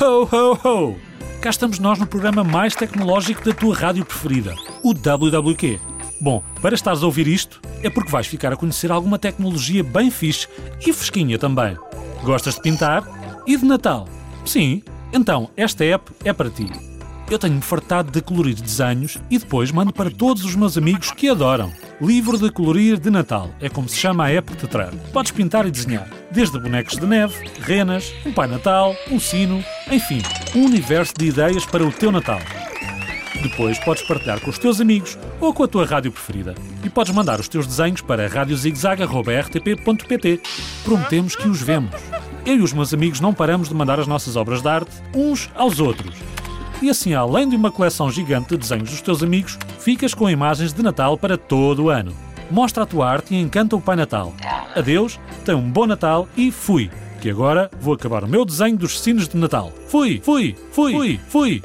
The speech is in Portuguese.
Ho, ho, ho! Cá estamos nós no programa mais tecnológico da tua rádio preferida, o WWQ. Bom, para estares a ouvir isto, é porque vais ficar a conhecer alguma tecnologia bem fixe e fresquinha também. Gostas de pintar? E de Natal? Sim? Então, esta app é para ti. Eu tenho-me fartado de colorir desenhos e depois mando para todos os meus amigos que adoram. Livro de colorir de Natal é como se chama a que te trará. Podes pintar e desenhar, desde bonecos de neve, renas, um Pai Natal, um sino, enfim, um universo de ideias para o teu Natal. Depois podes partilhar com os teus amigos ou com a tua rádio preferida. E podes mandar os teus desenhos para radiozigzag.rtp.pt. Prometemos que os vemos. Eu e os meus amigos não paramos de mandar as nossas obras de arte uns aos outros. E assim, além de uma coleção gigante de desenhos dos teus amigos, ficas com imagens de Natal para todo o ano. Mostra a tua arte e encanta o Pai Natal. Adeus, tenha um bom Natal e fui! Que agora vou acabar o meu desenho dos sinos de Natal. Fui, fui, fui, fui, fui!